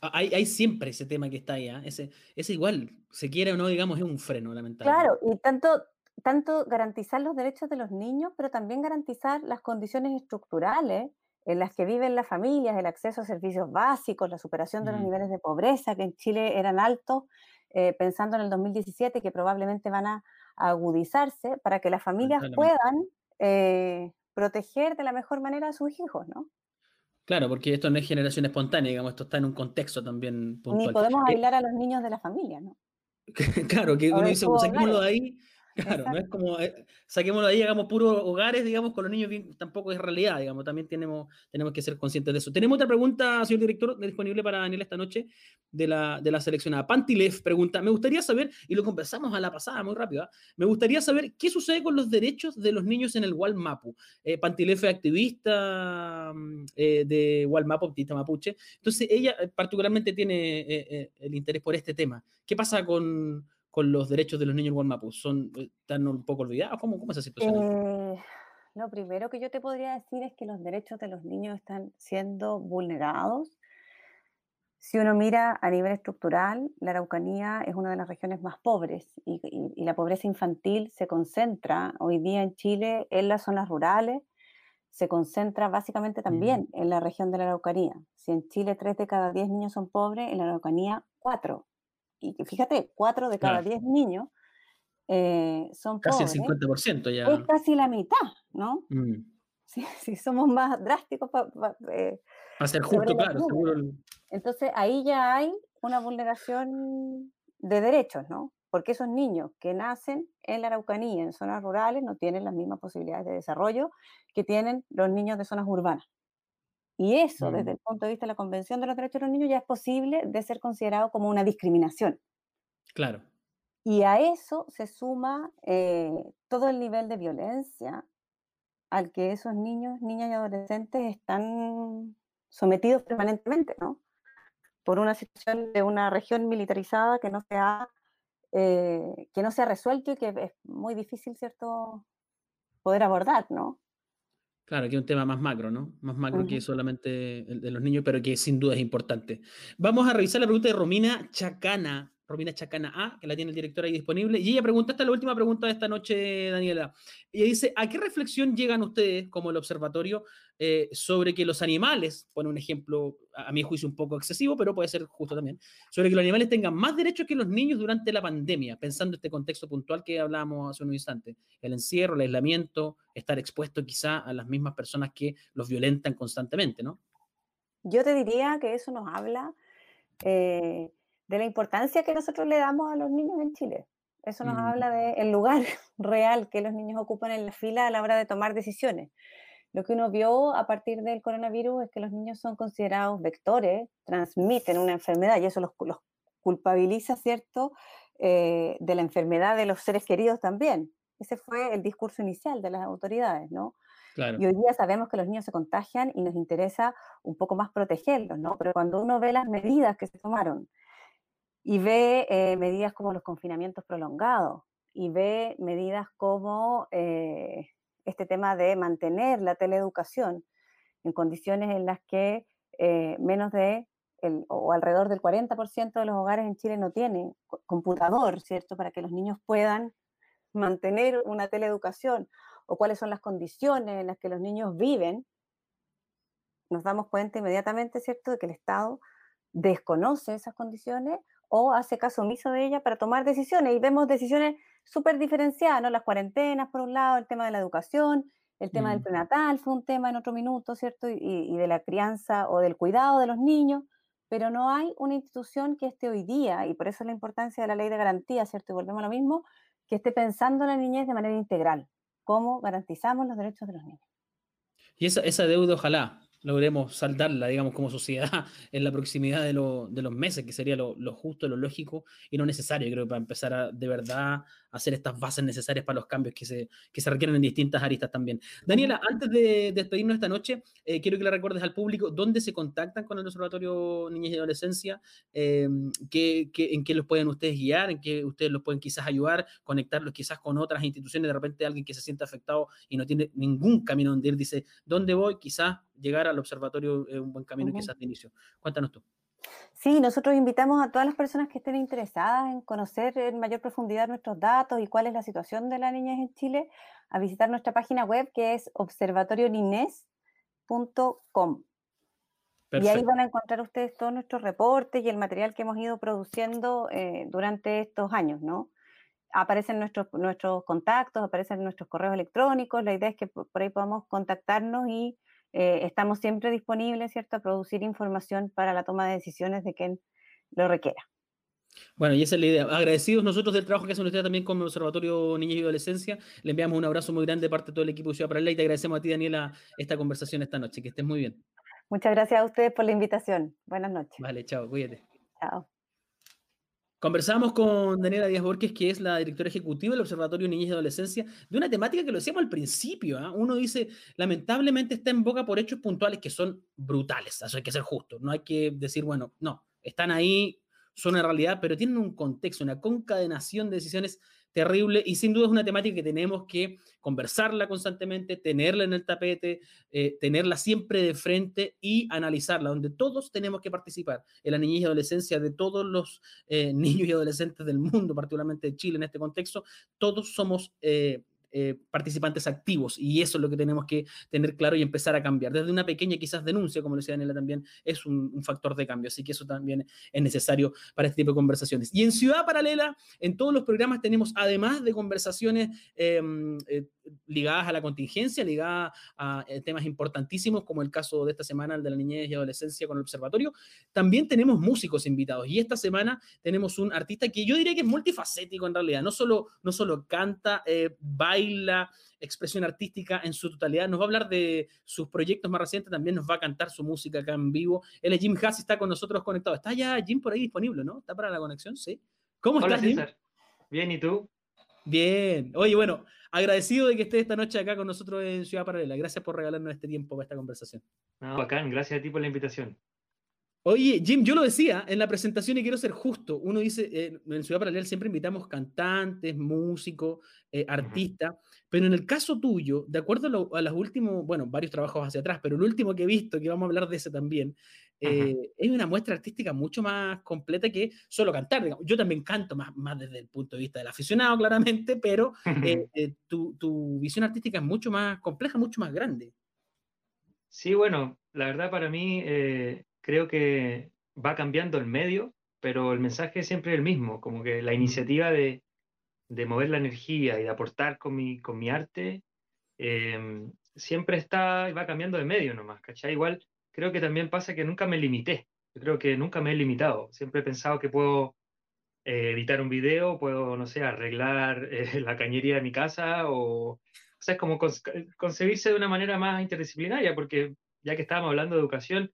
Hay, hay, siempre ese tema que está ahí, ¿eh? ese, ese igual, se quiere o no, digamos, es un freno, lamentablemente. Claro, y tanto, tanto garantizar los derechos de los niños, pero también garantizar las condiciones estructurales en las que viven las familias, el acceso a servicios básicos, la superación de los niveles de pobreza que en Chile eran altos, eh, pensando en el 2017 que probablemente van a, agudizarse para que las familias puedan eh, proteger de la mejor manera a sus hijos, ¿no? Claro, porque esto no es generación espontánea, digamos, esto está en un contexto también puntual. Ni podemos eh, aislar a los niños de la familia, ¿no? claro, que uno dice, pues, saquémoslo de ahí, Claro, no es como, eh, saquémoslo ahí, hagamos puros hogares, digamos, con los niños, tampoco es realidad, digamos, también tenemos, tenemos que ser conscientes de eso. Tenemos otra pregunta, señor director, disponible para Daniel esta noche, de la, de la seleccionada. Pantilev pregunta, me gustaría saber, y lo conversamos a la pasada muy rápido, ¿ah? me gustaría saber qué sucede con los derechos de los niños en el Walmapu. Eh, Pantilev es activista mm, eh, de Walmapu, activista mapuche, entonces ella eh, particularmente tiene eh, el interés por este tema. ¿Qué pasa con con los derechos de los niños en? ¿Son, ¿Están un poco olvidados? ¿Cómo, cómo es esa situación? Eh, lo primero que yo te podría decir es que los derechos de los niños están siendo vulnerados. Si uno mira a nivel estructural, la Araucanía es una de las regiones más pobres y, y, la pobreza infantil se concentra hoy día en Chile en las zonas rurales, se concentra básicamente también en la región de la Araucanía. Si en Chile 3 de cada 10 niños son pobres, en la Araucanía 4 y que fíjate, 4 de cada 10 niños eh, son casi el 50% ya. Es casi la mitad, ¿no? Mm. Si, somos más drásticos para eh, ser justo, claro, seguro. Entonces ahí ya hay una vulneración de derechos, ¿no? Porque esos niños que nacen en la Araucanía, en zonas rurales, no tienen las mismas posibilidades de desarrollo que tienen los niños de zonas urbanas. Y eso, desde mm. el punto de vista de la Convención de los Derechos de los Niños, ya es posible de ser considerado como una discriminación. Claro. Y a eso se suma eh, todo el nivel de violencia al que esos niños, niñas y adolescentes están sometidos permanentemente, ¿no? Por una situación de una región militarizada que no se ha, eh, que no se ha resuelto y que es muy difícil, ¿cierto?, poder abordar, ¿no? Claro, que es un tema más macro, ¿no? Más macro que solamente el de los niños, pero que sin duda es importante. Vamos a revisar la pregunta de Romina Chacana. Romina Chacana A, que la tiene el director ahí disponible. Y ella pregunta, esta es la última pregunta de esta noche, Daniela. Ella dice, ¿a qué reflexión llegan ustedes como el observatorio eh, sobre que los animales, pone un ejemplo, a mi juicio un poco excesivo, pero puede ser justo también, sobre que los animales tengan más derechos que los niños durante la pandemia, pensando en este contexto puntual que hablábamos hace un instante, el encierro, el aislamiento, estar expuesto quizá a las mismas personas que los violentan constantemente, ¿no? Yo te diría que eso nos habla... Eh, de la importancia que nosotros le damos a los niños en Chile. Eso nos habla del lugar real que los niños ocupan en la fila a la hora de tomar decisiones. Lo que uno vio a partir del coronavirus es que los niños son considerados vectores, transmiten una enfermedad y eso los, culpabiliza, ¿cierto?, eh, de la enfermedad de los seres queridos también. Ese fue el discurso inicial de las autoridades, ¿no? Y hoy día sabemos que los niños se contagian y nos interesa un poco más protegerlos, ¿no? Pero cuando uno ve las medidas que se tomaron, y ve eh, medidas como los confinamientos prolongados y ve medidas como eh, este tema de mantener la teleeducación en condiciones en las que eh, menos de el, o alrededor del 40% de los hogares en Chile no tienen computador, ¿cierto? Para que los niños puedan mantener una teleeducación o cuáles son las condiciones en las que los niños viven, nos damos cuenta inmediatamente, ¿cierto?, de que el Estado desconoce esas condiciones o hace caso omiso de ella para tomar decisiones. Y vemos decisiones súper diferenciadas, ¿no? Las cuarentenas, por un lado, el tema de la educación, el tema del mm. prenatal fue un tema en otro minuto, ¿cierto? Y, de la crianza o del cuidado de los niños, pero no hay una institución que esté hoy día, y por eso la importancia de la ley de garantía, ¿cierto? Y volvemos a lo mismo, que esté pensando en la niñez de manera integral, cómo garantizamos los derechos de los niños. Y esa, esa deuda, ojalá, logremos saltarla, digamos, como sociedad en la proximidad de, de los meses, que sería lo, lo, justo, lo lógico y no necesario, creo, para empezar a de verdad hacer estas bases necesarias para los cambios que se, que se requieren en distintas aristas también. Daniela, antes de despedirnos esta noche, eh, quiero que le recuerdes al público dónde se contactan con el Observatorio Niñez y Adolescencia, eh, qué, qué, en qué los pueden ustedes guiar, en qué ustedes los pueden quizás ayudar, conectarlos quizás con otras instituciones, de repente alguien que se siente afectado y no tiene ningún camino donde ir, dice, ¿dónde voy? Quizás llegar al observatorio es un buen camino quizás de inicio. Cuéntanos tú. Sí, nosotros invitamos a todas las personas que estén interesadas en conocer en mayor profundidad nuestros datos y cuál es la situación de la niñez en Chile a visitar nuestra página web que es observatorionines.com. Y ahí van a encontrar ustedes todos nuestros reportes y el material que hemos ido produciendo eh, durante estos años, ¿no? Aparecen nuestros, nuestros contactos, aparecen nuestros correos electrónicos, la idea es que por ahí podamos contactarnos y eh, estamos siempre disponibles, ¿cierto?, a producir información para la toma de decisiones de quien lo requiera. Bueno, y esa es la idea. Agradecidos nosotros del trabajo que hacen ustedes también con el Observatorio Niños y Adolescencia. Le enviamos un abrazo muy grande de parte de todo el equipo de Ciudad Paralela y te agradecemos a ti, Daniela, esta conversación esta noche. Que estés muy bien. Muchas gracias a ustedes por la invitación. Buenas noches. Vale, chao, cuídate. Chao. Conversamos con Daniela Díaz Borges, que es la directora ejecutiva del Observatorio Niñez y Adolescencia, de una temática que lo decíamos al principio. ¿ah? Uno dice, lamentablemente está en boca por hechos puntuales que son brutales. Eso hay que ser justo. No hay que decir, bueno, no, están ahí, son una realidad, pero tienen un contexto, una concadenación de decisiones terrible y sin duda es una temática que tenemos que conversarla constantemente, tenerla en el tapete, eh, tenerla siempre de frente y analizarla, donde todos tenemos que participar en la niñez y adolescencia de todos los eh, niños y adolescentes del mundo, particularmente de Chile en este contexto, todos somos eh, eh, participantes activos y eso es lo que tenemos que tener claro y empezar a cambiar. Desde una pequeña quizás denuncia, como lo decía Daniela también, es un, factor de cambio, así que eso también es necesario para este tipo de conversaciones. Y en Ciudad Paralela, en todos los programas tenemos, además de conversaciones em, eh, ligadas a la contingencia, ligadas a eh, temas importantísimos, como el caso de esta semana, el de la niñez y adolescencia con el observatorio, también tenemos músicos invitados. Y esta semana tenemos un artista que yo diría que es multifacético en realidad, no solo, no solo canta, baila, la expresión artística en su totalidad. Nos va a hablar de sus proyectos más recientes, también nos va a cantar su música acá en vivo. Él es Jim Haas, está con nosotros conectado. Está ya Jim por ahí disponible, ¿no? ¿Está para la conexión? Sí. ¿Cómo estás, Jim? Bien, ¿y tú? Bien. Oye, bueno, agradecido de que estés esta noche acá con nosotros en Ciudad Paralela. Gracias por regalarnos este tiempo para esta conversación. No, bacán, gracias a ti por la invitación. Oye, Jim, yo lo decía en la presentación y quiero ser justo. Uno dice, eh, en Ciudad Paralela siempre invitamos cantantes, músicos, eh, artistas, pero en el caso tuyo, de acuerdo a, los últimos, bueno, varios trabajos hacia atrás, pero el último que he visto, que vamos a hablar de ese también, eh, es una muestra artística mucho más completa que solo cantar. Yo también canto más, más desde el punto de vista del aficionado, claramente, pero tu, tu visión artística es mucho más compleja, mucho más grande. Sí, bueno, la verdad para mí creo que va cambiando el medio, pero el mensaje es siempre el mismo, como que la iniciativa de, de mover la energía y de aportar con mi, con mi arte em, siempre está y va cambiando de medio nomás, ¿cachai? Igual creo que también pasa que nunca me limité, yo creo que nunca me he limitado, siempre he pensado que puedo eh, editar un video, puedo, no sé, arreglar eh, la cañería de mi casa o, o sea, es como concebirse de una manera más interdisciplinaria, porque ya que estábamos hablando de educación,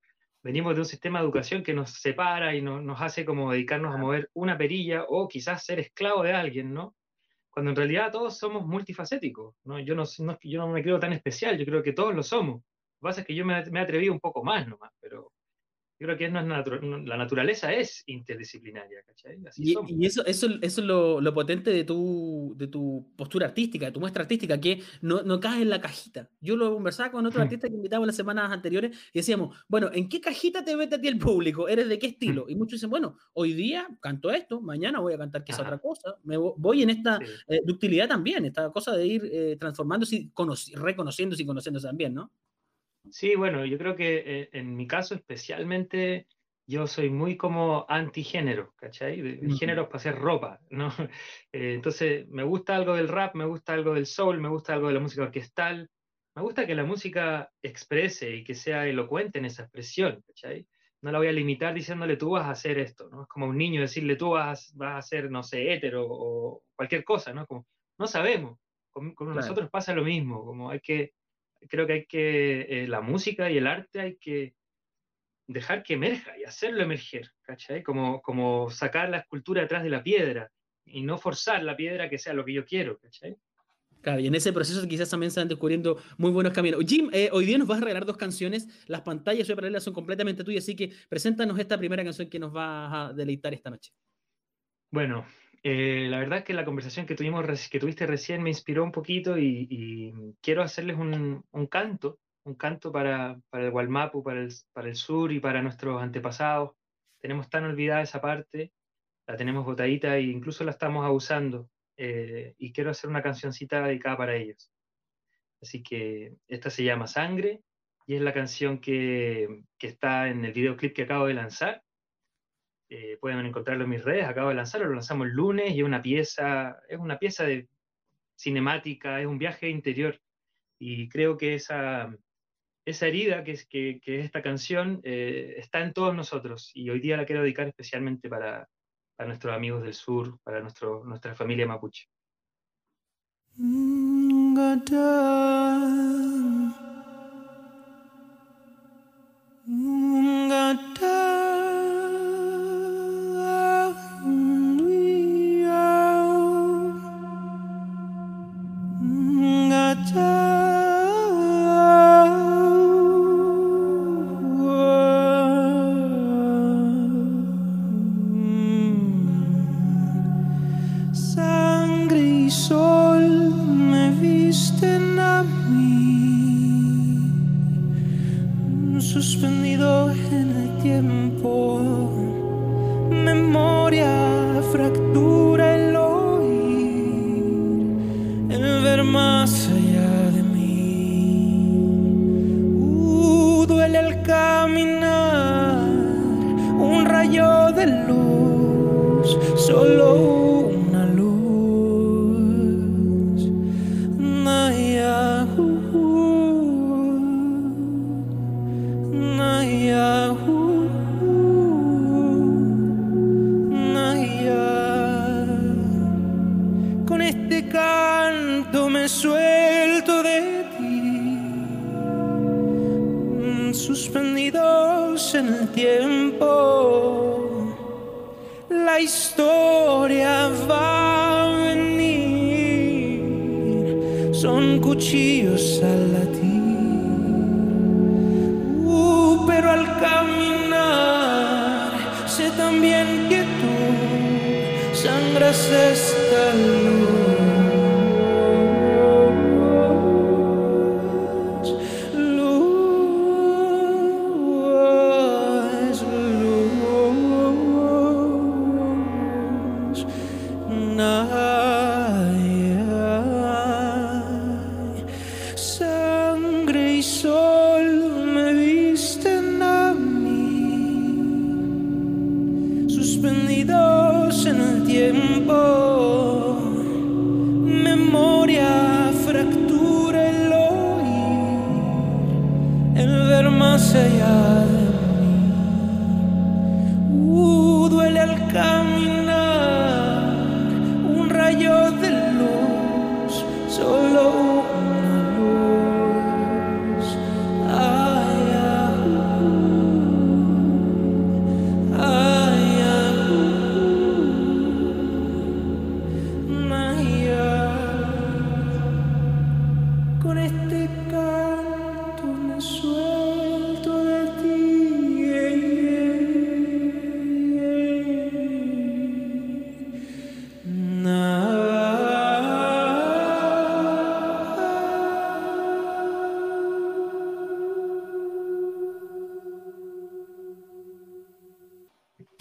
venimos de un sistema de educación que nos separa y nos hace como dedicarnos a mover una perilla o quizás ser esclavo de alguien, ¿no? Cuando en realidad todos somos multifacéticos, ¿no? Yo no, yo no me creo tan especial, yo creo que todos lo somos. Lo que pasa es que yo me, me he atrevido un poco más nomás, pero, yo creo que es la naturaleza es interdisciplinaria, ¿cachai? y, eso, eso, eso es lo, lo, potente de tu, de tu postura artística, de tu muestra artística, que no, no cae en la cajita. Yo lo conversaba con otro artista que invitaba las semanas anteriores y decíamos, bueno, ¿en qué cajita te vete a ti el público? ¿Eres de qué estilo? Y muchos dicen, bueno, hoy día canto esto, mañana voy a cantar quizá otra cosa. Me voy en esta eh, ductilidad también, esta cosa de ir eh, transformándose y reconociéndose y conociéndose también, ¿no? Sí, bueno, yo creo que eh, en mi caso especialmente yo soy muy como antigénero, ¿cachai? El género es para hacer ropa, ¿no? Eh, entonces, me gusta algo del rap, me gusta algo del soul, me gusta algo de la música orquestal, me gusta que la música exprese y que sea elocuente en esa expresión, ¿cachai? No la voy a limitar diciéndole tú vas a hacer esto, ¿no? Es como un niño decirle tú vas, vas a ser, no sé, hétero o cualquier cosa, ¿no? Como, no sabemos. Con, nosotros pasa lo mismo, como hay que creo que hay que, eh, la música y el arte hay que dejar que emerja y hacerlo emerger, ¿cachai? Como, como sacar la escultura detrás de la piedra y no forzar la piedra que sea lo que yo quiero, ¿cachai? Claro, y en ese proceso quizás también se van descubriendo muy buenos caminos. Jim, eh, hoy día nos vas a regalar dos canciones. Las pantallas paralelas son completamente tuyas, así que preséntanos esta primera canción que nos va a deleitar esta noche. Bueno, eh, la verdad es que la conversación que, tuvimos, que tuviste recién me inspiró un poquito y, quiero hacerles un, canto, un canto para, el Gualmapu, para el, para el sur y para nuestros antepasados. Tenemos tan olvidada esa parte, la tenemos botadita e incluso la estamos abusando. Eh, y quiero hacer una cancioncita dedicada para ellos. Así que esta se llama Sangre y es la canción que, que está en el videoclip que acabo de lanzar eh, pueden encontrarlo en mis redes, acabo de lanzarlo, lo lanzamos el lunes y es una pieza, es una pieza de cinemática, es un viaje interior. Y creo que esa, esa herida que es, que, que esta canción eh, está en todos nosotros y hoy día la quiero dedicar especialmente para, a nuestros amigos del sur, para nuestro, nuestra familia mapuche. suspendidos en el tiempo. La historia va a venir, son cuchillos a la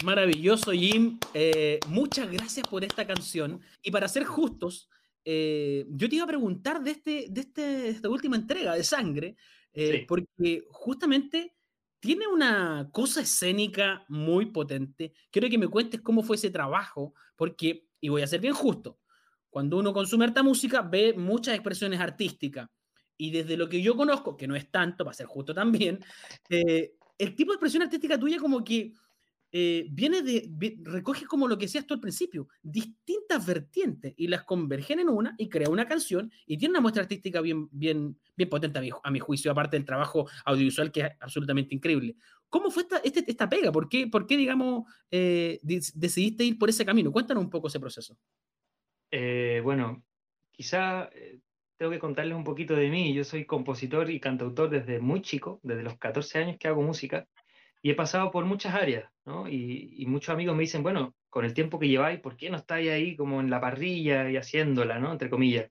maravilloso, Jim. Eh, muchas gracias por esta canción. Y para ser justos, eh, yo te iba a preguntar de, este, de, este, esta última entrega de Sangre, eh, porque justamente tiene una cosa escénica muy potente. Quiero que me cuentes cómo fue ese trabajo, porque, y voy a ser bien justo, cuando uno consume harta música, ve muchas expresiones artísticas. Y desde lo que yo conozco, que no es tanto, para ser justo también, el tipo de expresión artística tuya como que eh, viene de, recoge como lo que decías tú al principio, distintas vertientes y las convergen en una y crea una canción y tiene una muestra artística bien, bien, bien potente a mi, a mi juicio, aparte del trabajo audiovisual que es absolutamente increíble. ¿Cómo fue esta, este, esta pega? ¿Por qué, por qué digamos, eh, decidiste ir por ese camino? Cuéntanos un poco ese proceso. Eh, bueno, quizá tengo que contarles un poquito de mí. Yo soy compositor y cantautor desde muy chico, desde los 14 años que hago música y he pasado por muchas áreas, ¿no? Y, muchos amigos me dicen, bueno, con el tiempo que lleváis, ¿por qué no estáis ahí como en la parrilla y haciéndola, ¿no? Entre comillas.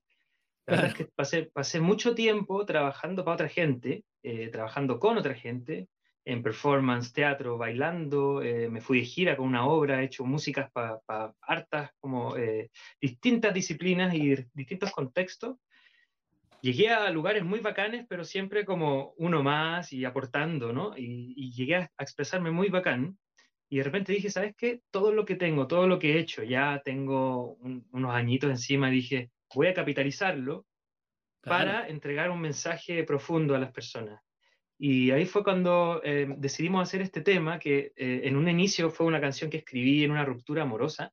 La verdad es que pasé, pasé mucho tiempo trabajando para otra gente, eh, trabajando con otra gente, en performance, teatro, bailando, eh, me fui de gira con una obra, he hecho músicas para hartas, como eh, distintas disciplinas y distintos contextos, llegué a lugares muy bacanes, pero siempre como uno más y aportando, ¿no? Y, llegué a, expresarme muy bacán. Y de repente dije, ¿sabes qué? Todo lo que tengo, todo lo que he hecho, ya tengo unos añitos encima, dije, voy a capitalizarlo para entregar un mensaje profundo a las personas. Y ahí fue cuando eh, decidimos hacer este tema, que eh, en un inicio fue una canción que escribí en una ruptura amorosa,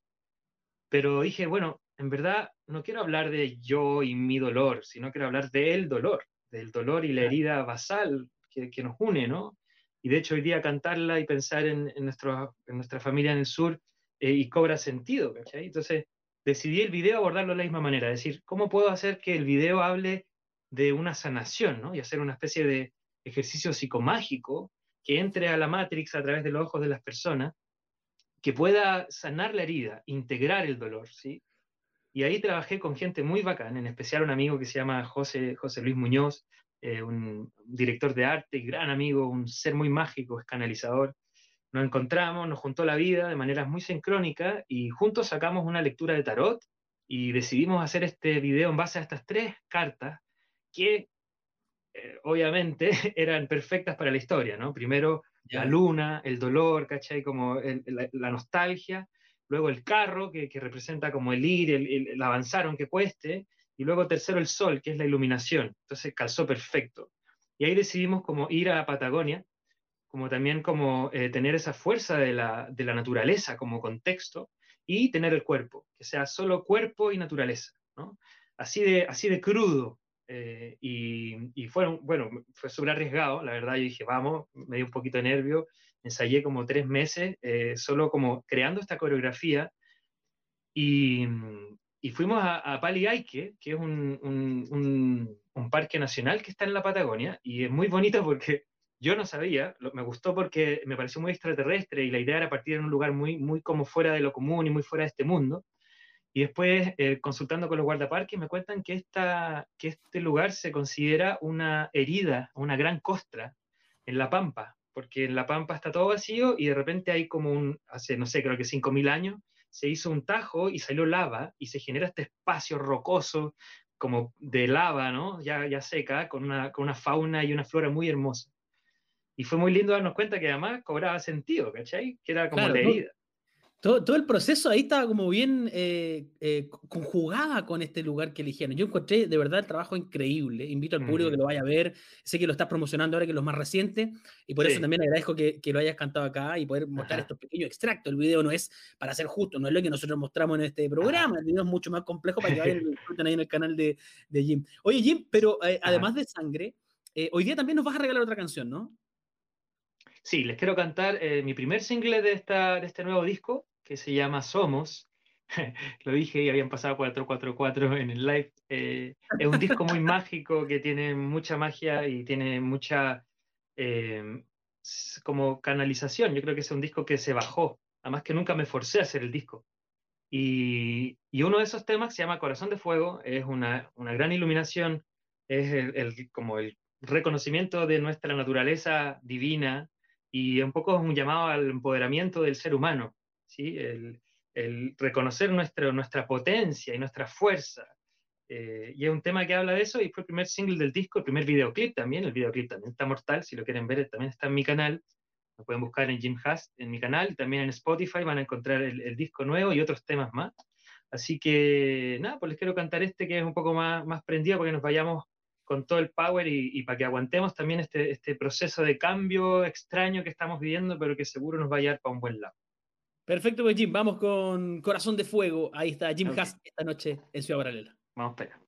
pero dije, bueno, en verdad no quiero hablar de yo y mi dolor, sino quiero hablar del dolor, del dolor y la herida basal que, que nos une, ¿no? Y de hecho hoy día cantarla y pensar en, en, nuestro, en nuestra familia en el sur eh, y cobra sentido, ¿cachai? Entonces decidí el video abordarlo de la misma manera, es decir, ¿cómo puedo hacer que el video hable de una sanación, ¿no? Y hacer una especie de ejercicio psicomágico que entre a la Matrix a través de los ojos de las personas, que pueda sanar la herida, integrar el dolor, ¿sí? Y ahí trabajé con gente muy bacán, en especial un amigo que se llama José, José Luis Muñoz, eh, un director de arte, gran amigo, un ser muy mágico, es canalizador. Nos encontramos, nos juntó la vida de manera muy sincrónica y juntos sacamos una lectura de tarot y decidimos hacer este video en base a estas tres cartas que eh, obviamente eran perfectas para la historia, ¿no? Primero la luna, el dolor, ¿cachai? Como el, la, la, nostalgia, luego el carro, que, que representa como el ir, el, el, el avanzar aunque cueste, y luego tercero el sol, que es la iluminación. Entonces calzó perfecto. Y ahí decidimos como ir a Patagonia, como también como eh, tener esa fuerza de la, de la, naturaleza como contexto y tener el cuerpo, que sea solo cuerpo y naturaleza, ¿no? Así de, así de crudo. Eh, y, y fueron, bueno, fue súper arriesgado, la verdad, yo dije, vamos, me dio un poquito de nervio, ensayé como tres meses, eh, solo como creando esta coreografía y, y fuimos a, a que es un, un, parque nacional que está en la Patagonia, y es muy bonito porque yo no sabía, me gustó porque me pareció muy extraterrestre y la idea era partir en un lugar muy, muy como fuera de lo común y muy fuera de este mundo. Y después, eh, consultando con los guardaparques, me cuentan que, esta, que este lugar se considera una herida, una gran costra en La Pampa, porque en La Pampa está todo vacío y de repente hay como un, hace, no sé, creo que 5.000 años, se hizo un tajo y salió lava y se genera este espacio rocoso como de lava, ¿no? Ya, ya seca, con una, con una fauna y una flora muy hermosa. Y fue muy lindo darnos cuenta que además cobraba sentido, ¿cachai? Que era como claro, la herida. Todo, todo, el proceso ahí estaba como bien eh, eh, conjugada con este lugar que eligieron. Yo encontré de verdad el trabajo increíble. Invito al público que lo vaya a ver. Sé que lo estás promocionando ahora, que es lo más reciente. Y por sí. eso también agradezco que, que, lo hayas cantado acá y poder mostrar Ajá. estos pequeños extractos. El video no es para ser justo, no es lo que nosotros mostramos en este programa. Ajá. El video es mucho más complejo para que vayan y lo disfruten ahí en el canal de, de Jim. Oye, Jim, pero eh, además de sangre, eh, hoy día también nos vas a regalar otra canción, ¿no? Sí, les quiero cantar eh, mi primer single de, esta, de este nuevo disco, que se llama Somos. Lo dije y habían pasado 444 en el live. Eh, es un disco muy mágico que tiene mucha magia y tiene mucha eh, como canalización. Yo creo que es un disco que se bajó. Además que nunca me forcé a hacer el disco. Y, y uno de esos temas se llama Corazón de Fuego. Es una, una gran iluminación. Es el, como el reconocimiento de nuestra naturaleza divina y un poco un llamado al empoderamiento del ser humano ¿sí? el, el reconocer nuestro, nuestra potencia y nuestra fuerza. Eh, y es un tema que habla de eso y fue el primer single del disco, el primer videoclip también, el videoclip también está mortal, si lo quieren ver también está en mi canal, lo pueden buscar en Jim Hast en mi canal, también en Spotify van a encontrar el, el, disco nuevo y otros temas más. Así que nada, pues les quiero cantar este que es un poco más, más prendido para que nos vayamos con todo el power y, y, para que aguantemos también este, este proceso de cambio extraño que estamos viviendo, pero que seguro nos va a llevar para un buen lado. Perfecto, pues Jim, vamos con Corazón de Fuego. Ahí está Jim okay. Haas esta noche en Ciudad Paralela. Vamos para allá.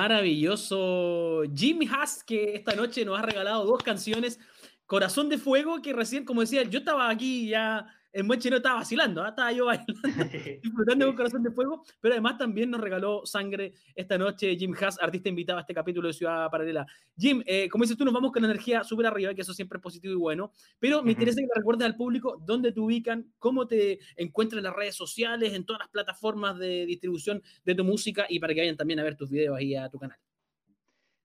Maravilloso Jimmy Haas, que esta noche nos ha regalado dos canciones. Corazón de Fuego, que recién, como decía, yo estaba aquí ya en buen chino, estaba vacilando, ¿ah? estaba yo bailando, disfrutando con Corazón de Fuego, pero además también nos regaló sangre esta noche Jim Haas, artista invitado a este capítulo de Ciudad Paralela. Jim, eh, como dices tú, nos vamos con energía súper arriba, que eso siempre es positivo y bueno, pero me interesa que recuerdes al público dónde te ubican, cómo te encuentran en las redes sociales, en todas las plataformas de distribución de tu música y para que vayan también a ver tus videos ahí a tu canal.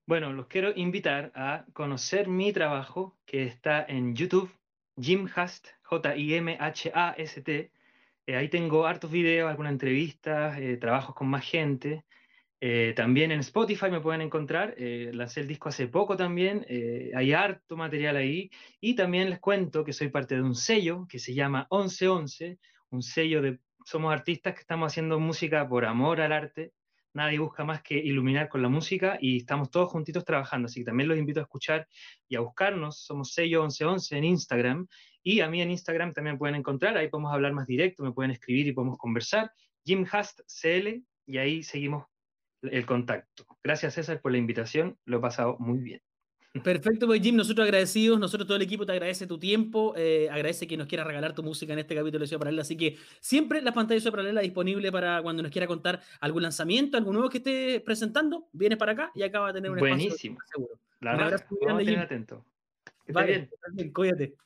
Bueno, los quiero invitar a conocer mi trabajo que está en YouTube, Jim Hast, J-I-M-H-A-S-T. Eh, ahí tengo hartos videos, algunas entrevistas, eh, trabajos con más gente. Eh, también en Spotify me pueden encontrar. eh, lancé el disco hace poco también. hay harto material ahí. Y también les cuento que soy parte de un sello que se llama 1111, un sello de... Somos artistas que estamos haciendo música por amor al arte nadie busca más que iluminar con la música y estamos todos juntitos trabajando, así que también los invito a escuchar y a buscarnos, somos sello 1111 en Instagram y a mí en Instagram también pueden encontrar, ahí podemos hablar más directo, me pueden escribir y podemos conversar, Jim Hast CL y ahí seguimos el contacto. Gracias César por la invitación, lo he pasado muy bien. Perfecto, pues Jim, nosotros agradecidos, nosotros todo el equipo te agradece tu tiempo, eh, agradece que nos quieras regalar tu música en este capítulo de Ciudad Paralela, así que siempre la pantalla de Ciudad Paralela disponible para cuando nos quiera contar algún lanzamiento, algo nuevo que esté presentando, vienes para acá y acá va a tener un espacio Buenísimo. seguro. La Un verdad, abrazo grande, Jim. atento. Que Vale, bien. bien, cuídate.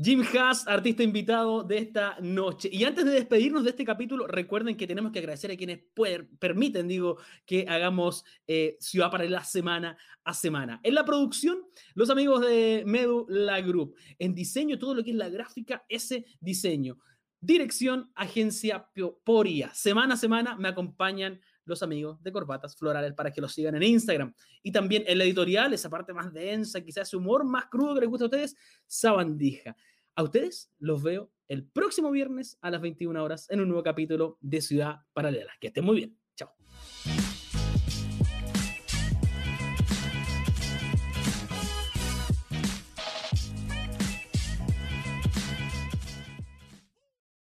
Jim Haas, artista invitado de esta noche. Y antes de despedirnos de este capítulo, recuerden que tenemos que agradecer a quienes pueden- permiten, digo, que hagamos eh, Ciudad Paralela semana a semana. En la producción, los amigos de Medu La Group. En diseño, todo lo que es la gráfica, ese diseño. Dirección, agencia Poria. Semana a semana me acompañan los amigos de Corbatas Florales para que los sigan en Instagram. Y también en la editorial, esa parte más densa, quizás humor más crudo que les gusta a ustedes, Sabandija. A ustedes los veo el próximo viernes a las 21 horas en un nuevo capítulo de Ciudad Paralela. Que estén muy bien. Chao.